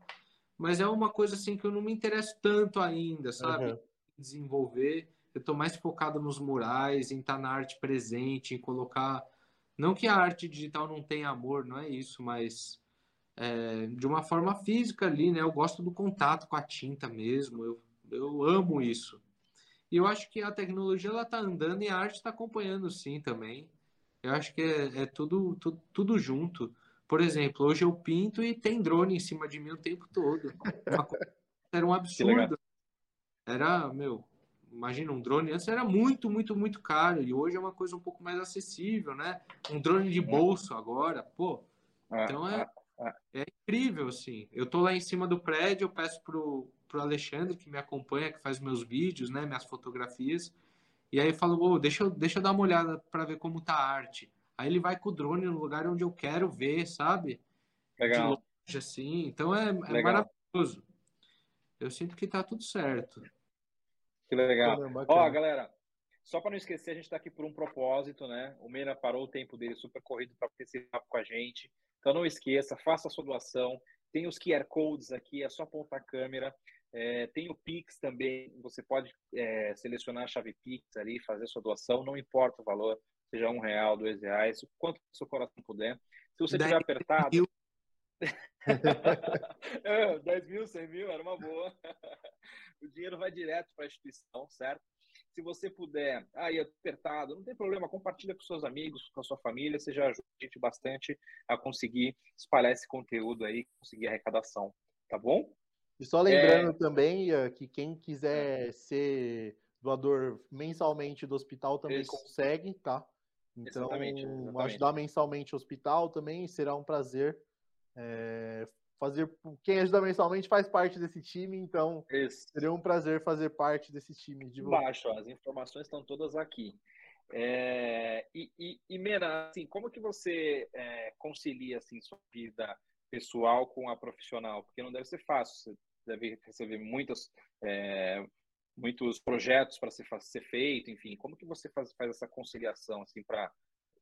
Mas é uma coisa assim que eu não me interesso tanto ainda, sabe? Uhum. Desenvolver. Eu estou mais focado nos murais, em estar tá na arte presente, em colocar. Não que a arte digital não tenha amor, não é isso, mas é, de uma forma física ali, né? Eu gosto do contato com a tinta mesmo. Eu, eu amo isso. E eu acho que a tecnologia ela está andando e a arte está acompanhando sim também. Eu acho que é, é tudo, tudo, tudo junto. Por exemplo, hoje eu pinto e tem drone em cima de mim o tempo todo. Era um absurdo. Era, meu, imagina um drone antes era muito, muito, muito caro e hoje é uma coisa um pouco mais acessível, né? Um drone de é. bolso agora, pô. É, então é, é, é incrível, assim. Eu tô lá em cima do prédio, eu peço pro, pro Alexandre, que me acompanha, que faz meus vídeos, né, minhas fotografias. E aí eu falo, oh, deixa, eu, deixa eu dar uma olhada para ver como tá a arte. Aí ele vai com o drone no lugar onde eu quero ver, sabe? Legal. De longe, assim. Então é, é maravilhoso. Eu sinto que tá tudo certo. Que legal. Ó, galera, só para não esquecer, a gente está aqui por um propósito, né? O Meira parou o tempo dele super corrido para ter esse papo com a gente. Então não esqueça, faça a sua doação. Tem os QR Codes aqui, é só apontar a câmera. É, tem o Pix também, você pode é, selecionar a chave Pix ali, fazer sua doação, não importa o valor, seja um real, dois reais, o quanto o seu coração puder. Se você tiver apertado. Mil. é, 10 mil, 100 mil, era uma boa. o dinheiro vai direto para a instituição, certo? Se você puder, aí apertado, não tem problema, compartilha com seus amigos, com a sua família, você já ajuda a gente bastante a conseguir espalhar esse conteúdo aí, conseguir arrecadação, tá bom? E só lembrando é... também que quem quiser ser doador mensalmente do hospital também Isso. consegue, tá? Então, exatamente, exatamente. ajudar mensalmente o hospital também será um prazer. É, fazer quem ajuda mensalmente faz parte desse time, então Isso. seria um prazer fazer parte desse time de Embaixo, as informações estão todas aqui. É, e, e, e Mena, assim, como que você é, concilia assim sua vida pessoal com a profissional? Porque não deve ser fácil. Você deve receber muitos é, muitos projetos para ser, ser feito, enfim. Como que você faz, faz essa conciliação assim para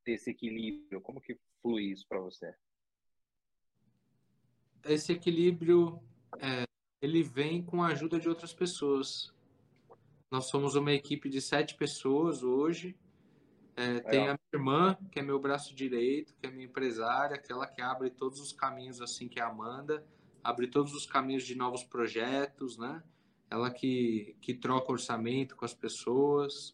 ter esse equilíbrio? Como que flui isso para você? esse equilíbrio é, ele vem com a ajuda de outras pessoas. Nós somos uma equipe de sete pessoas hoje. É, tem a minha irmã, que é meu braço direito, que é minha empresária, aquela que abre todos os caminhos, assim, que é a Amanda, abre todos os caminhos de novos projetos, né? Ela que, que troca orçamento com as pessoas.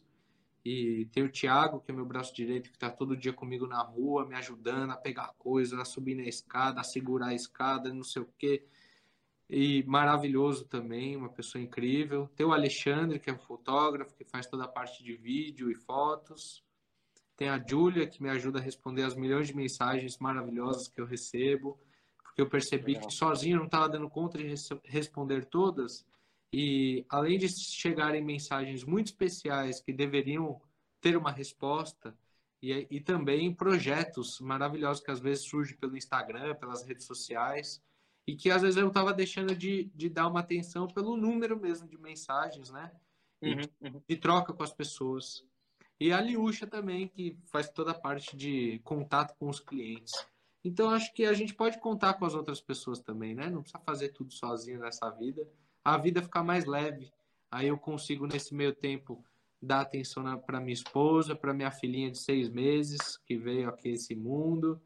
E tem o Thiago, que é meu braço direito, que está todo dia comigo na rua, me ajudando a pegar coisas, a subir na escada, a segurar a escada, não sei o quê. E maravilhoso também, uma pessoa incrível. Tem o Alexandre, que é um fotógrafo, que faz toda a parte de vídeo e fotos. Tem a Júlia, que me ajuda a responder as milhões de mensagens maravilhosas que eu recebo, porque eu percebi Legal. que sozinho eu não estava dando conta de responder todas e além de chegarem mensagens muito especiais que deveriam ter uma resposta, e, e também projetos maravilhosos que às vezes surgem pelo Instagram, pelas redes sociais, e que às vezes eu estava deixando de, de dar uma atenção pelo número mesmo de mensagens, né? Uhum, uhum. De troca com as pessoas. E a Liúcha também, que faz toda a parte de contato com os clientes. Então, acho que a gente pode contar com as outras pessoas também, né? Não precisa fazer tudo sozinho nessa vida a vida fica mais leve. Aí eu consigo, nesse meio tempo, dar atenção para minha esposa, para minha filhinha de seis meses, que veio aqui esse mundo,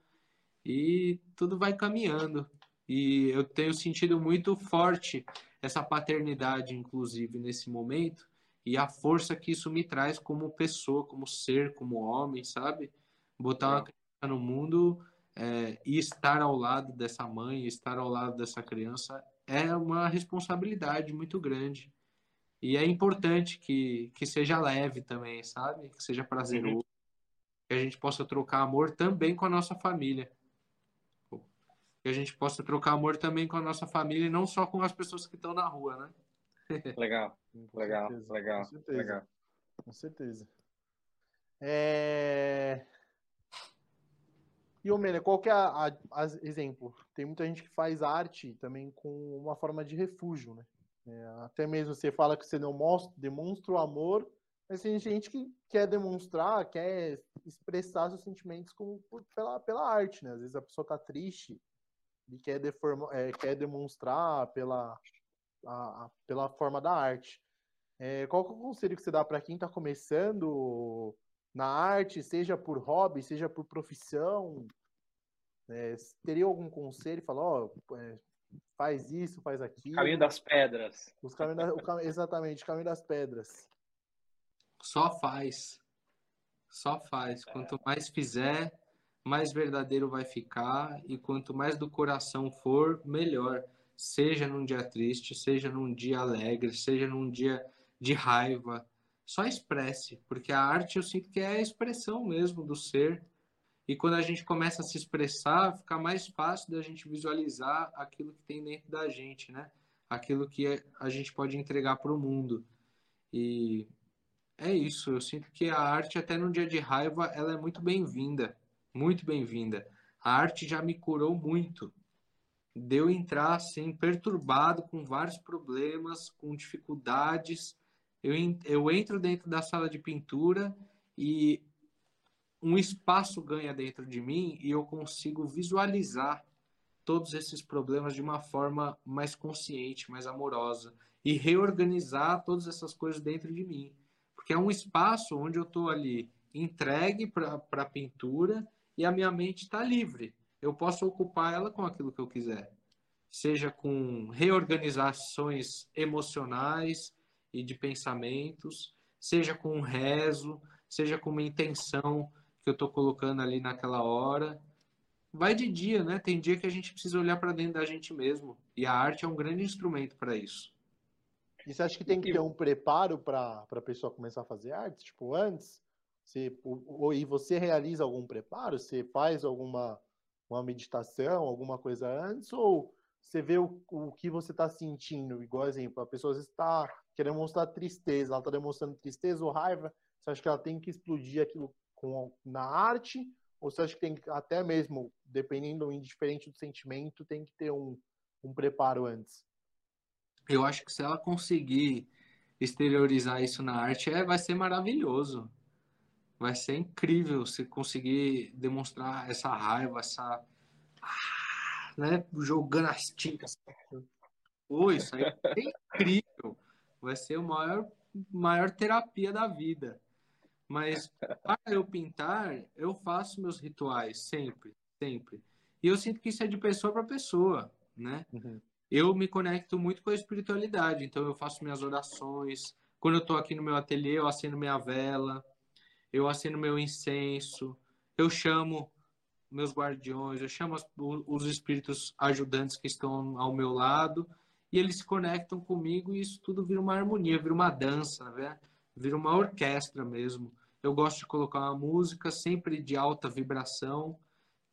e tudo vai caminhando. E eu tenho sentido muito forte essa paternidade, inclusive, nesse momento, e a força que isso me traz como pessoa, como ser, como homem, sabe? Botar uma criança no mundo é, e estar ao lado dessa mãe, estar ao lado dessa criança é uma responsabilidade muito grande. E é importante que, que seja leve também, sabe? Que seja prazeroso. Uhum. Que a gente possa trocar amor também com a nossa família. Que a gente possa trocar amor também com a nossa família e não só com as pessoas que estão na rua, né? Legal, legal, certeza, legal, com certeza. legal. Com certeza. É... E, Omênia, qual que é a, a, a, exemplo? Tem muita gente que faz arte também com uma forma de refúgio, né? É, até mesmo você fala que você não mostra, demonstra o amor, mas tem gente que quer demonstrar, quer expressar seus sentimentos com, por, pela, pela arte, né? Às vezes a pessoa tá triste e quer, deforma, é, quer demonstrar pela, a, pela forma da arte. É, qual é o conselho que você dá para quem está começando na arte, seja por hobby, seja por profissão? É, teria algum conselho? Falar, ó, oh, é, faz isso, faz aquilo. Caminho das pedras. Os caminho da, o, exatamente, caminho das pedras. Só faz. Só faz. Quanto mais fizer, mais verdadeiro vai ficar. E quanto mais do coração for, melhor seja num dia triste, seja num dia alegre, seja num dia de raiva. Só expresse, porque a arte eu sinto que é a expressão mesmo do ser. E quando a gente começa a se expressar, fica mais fácil da gente visualizar aquilo que tem dentro da gente, né? Aquilo que a gente pode entregar para o mundo. E é isso, eu sinto que a arte, até no dia de raiva, ela é muito bem-vinda, muito bem-vinda. A arte já me curou muito de eu entrar assim, perturbado, com vários problemas, com dificuldades. Eu, eu entro dentro da sala de pintura e um espaço ganha dentro de mim e eu consigo visualizar todos esses problemas de uma forma mais consciente, mais amorosa e reorganizar todas essas coisas dentro de mim. Porque é um espaço onde eu estou ali entregue para a pintura e a minha mente está livre eu posso ocupar ela com aquilo que eu quiser, seja com reorganizações emocionais e de pensamentos, seja com um rezo, seja com uma intenção que eu estou colocando ali naquela hora. Vai de dia, né? Tem dia que a gente precisa olhar para dentro da gente mesmo. E a arte é um grande instrumento para isso. E você acha que tem que ter um preparo para a pessoa começar a fazer arte? Tipo, antes? Você, ou, e você realiza algum preparo? Você faz alguma uma meditação, alguma coisa antes, ou você vê o, o que você está sentindo? Igual exemplo, a pessoa está querendo mostrar tristeza, ela está demonstrando tristeza ou raiva, você acha que ela tem que explodir aquilo com, na arte, ou você acha que tem que, até mesmo, dependendo, indiferente do sentimento, tem que ter um, um preparo antes? Eu acho que se ela conseguir exteriorizar isso na arte, é, vai ser maravilhoso vai ser incrível se conseguir demonstrar essa raiva, essa. Né, jogando as tintas. Pô, isso aí é incrível. Vai ser a maior, maior terapia da vida. Mas para eu pintar, eu faço meus rituais sempre, sempre. E eu sinto que isso é de pessoa para pessoa, né? Uhum. Eu me conecto muito com a espiritualidade, então eu faço minhas orações. Quando eu estou aqui no meu ateliê, eu acendo minha vela eu acendo meu incenso, eu chamo meus guardiões, eu chamo os espíritos ajudantes que estão ao meu lado e eles se conectam comigo e isso tudo vira uma harmonia, vira uma dança, né? vira uma orquestra mesmo. Eu gosto de colocar uma música sempre de alta vibração,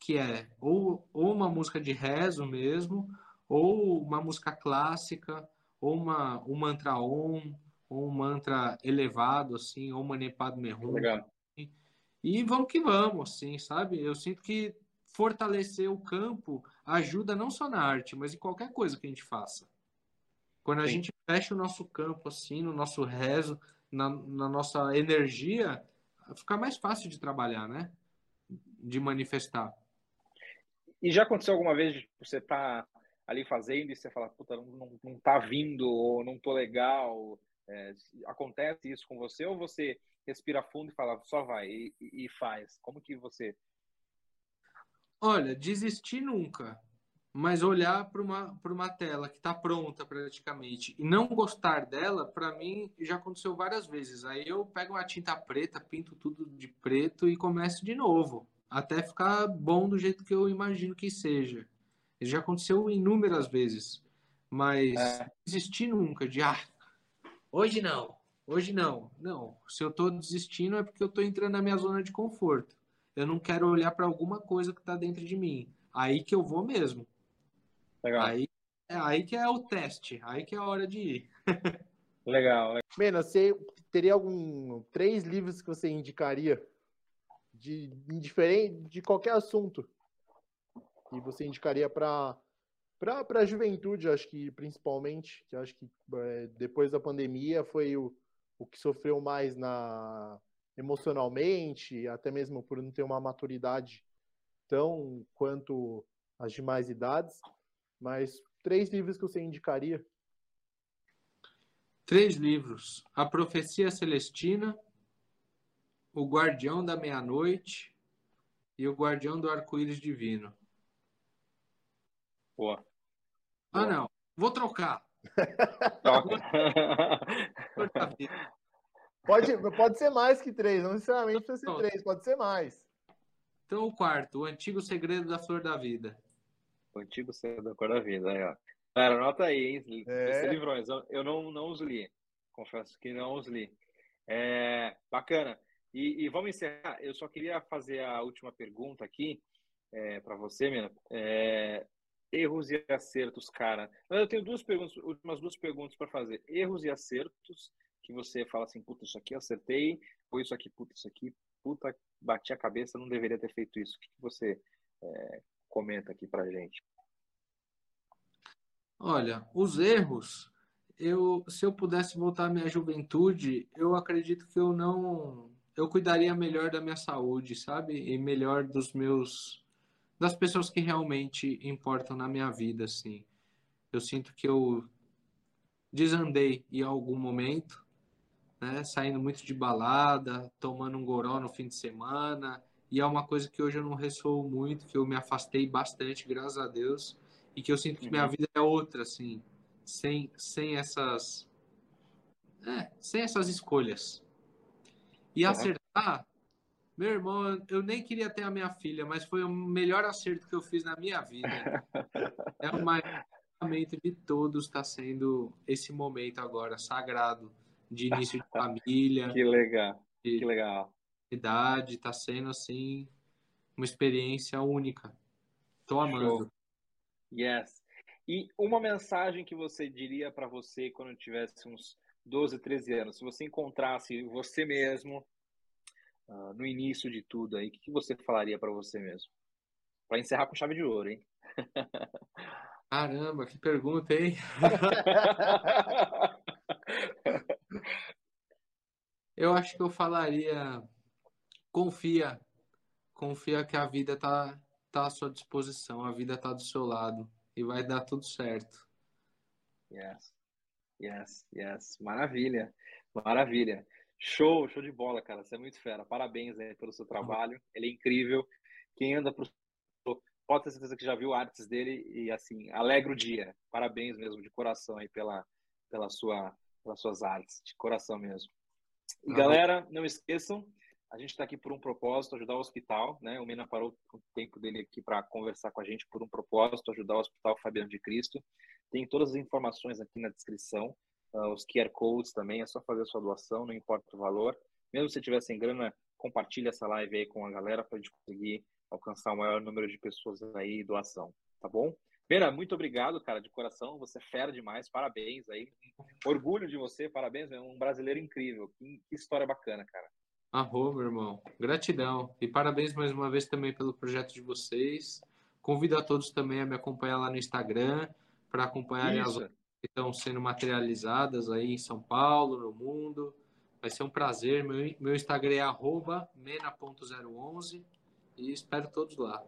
que é ou, ou uma música de rezo mesmo, ou uma música clássica, ou uma, um mantra om, ou um mantra elevado, assim, ou merrum. Legal. E vamos que vamos, assim, sabe? Eu sinto que fortalecer o campo ajuda não só na arte, mas em qualquer coisa que a gente faça. Quando a Sim. gente fecha o nosso campo, assim, no nosso rezo, na, na nossa energia, fica mais fácil de trabalhar, né? De manifestar. E já aconteceu alguma vez de você tá ali fazendo e você fala, puta, não, não, não tá vindo, ou não tô legal, é, acontece isso com você ou você respira fundo e fala só vai e, e faz? Como que você? Olha, desistir nunca, mas olhar para uma, uma tela que está pronta praticamente e não gostar dela, para mim já aconteceu várias vezes. Aí eu pego uma tinta preta, pinto tudo de preto e começo de novo, até ficar bom do jeito que eu imagino que seja. Já aconteceu inúmeras vezes, mas é. desistir nunca de ah, hoje não, hoje não. Não, se eu estou desistindo é porque eu estou entrando na minha zona de conforto. Eu não quero olhar para alguma coisa que está dentro de mim. Aí que eu vou mesmo. Legal. Aí, é aí que é o teste, aí que é a hora de ir. legal. Mena, você teria algum três livros que você indicaria de diferente de qualquer assunto e você indicaria para para a juventude, acho que principalmente, que acho que é, depois da pandemia foi o, o que sofreu mais na emocionalmente, até mesmo por não ter uma maturidade tão quanto as demais idades. Mas três livros que você indicaria? Três livros: A Profecia Celestina, O Guardião da Meia-Noite e O Guardião do Arco-Íris Divino. Boa. Ah, não. Vou trocar. pode, pode ser mais que três, não necessariamente precisa ser três, pode ser mais. Então, o quarto, O Antigo Segredo da Flor da Vida. O Antigo Segredo da Flor da Vida, aí, ó. Cara, anota aí, hein? É. livrões, eu, não, não os li. Confesso que não os li. É, bacana. E, e, vamos encerrar. Eu só queria fazer a última pergunta aqui é, para você, Mena. É, erros e acertos, cara. Eu tenho duas perguntas, últimas duas perguntas para fazer. Erros e acertos que você fala assim, puta, isso aqui eu acertei, ou isso aqui, puta, isso aqui, puta, bati a cabeça, não deveria ter feito isso. O que, que você é, comenta aqui para gente? Olha, os erros, eu, se eu pudesse voltar à minha juventude, eu acredito que eu não, eu cuidaria melhor da minha saúde, sabe? E melhor dos meus, das pessoas que realmente importam na minha vida, assim. Eu sinto que eu desandei em algum momento, né? Saindo muito de balada, tomando um goró no fim de semana, e é uma coisa que hoje eu não ressoo muito, que eu me afastei bastante, graças a Deus e que eu sinto que uhum. minha vida é outra, assim, sem, sem essas. É, sem essas escolhas. E uhum. acertar, meu irmão, eu nem queria ter a minha filha, mas foi o melhor acerto que eu fiz na minha vida. é o maior momento de todos, está sendo esse momento agora, sagrado, de início de família. que legal, que legal. Idade, está sendo assim uma experiência única. Tô amando. Yes. E uma mensagem que você diria para você quando tivesse uns 12, 13 anos, se você encontrasse você mesmo uh, no início de tudo aí, o que, que você falaria para você mesmo? Para encerrar com chave de ouro, hein? Caramba, que pergunta, hein? eu acho que eu falaria confia, confia que a vida tá tá à sua disposição, a vida tá do seu lado e vai dar tudo certo. Yes, yes, yes. Maravilha, maravilha. Show, show de bola, cara. Você é muito fera. Parabéns aí pelo seu trabalho. Ele é incrível. Quem anda pro pode ter certeza que já viu artes dele e assim, alegra o dia. Parabéns mesmo de coração aí pela pela sua pelas suas artes, de coração mesmo. E, galera, não esqueçam a gente está aqui por um propósito, ajudar o hospital, né? O Mena parou o tempo dele aqui para conversar com a gente por um propósito, ajudar o Hospital Fabiano de Cristo. Tem todas as informações aqui na descrição, uh, os QR codes também, é só fazer a sua doação, não importa o valor. Mesmo se tiver sem grana, compartilha essa live aí com a galera para a gente conseguir alcançar o maior número de pessoas aí doação, tá bom? Mena, muito obrigado, cara, de coração. Você é fera demais, parabéns aí. Orgulho de você, parabéns, é um brasileiro incrível. Que história bacana, cara. Arro, meu irmão. Gratidão. E parabéns mais uma vez também pelo projeto de vocês. Convido a todos também a me acompanhar lá no Instagram para acompanharem Isso. as que estão sendo materializadas aí em São Paulo, no mundo. Vai ser um prazer. Meu, meu Instagram é mena.011 e espero todos lá.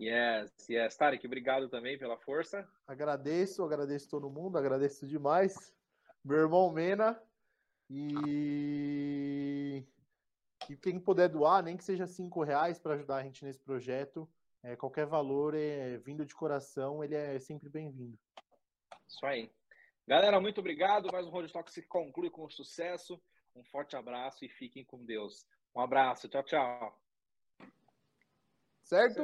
Yes, yes. Tarek, obrigado também pela força. Agradeço, agradeço todo mundo, agradeço demais. Meu irmão Mena. E e quem puder doar, nem que seja cinco reais para ajudar a gente nesse projeto, é, qualquer valor é, vindo de coração, ele é sempre bem-vindo. Isso aí. Galera, muito obrigado. Mais um Road Talk se conclui com sucesso. Um forte abraço e fiquem com Deus. Um abraço. Tchau, tchau. Certo?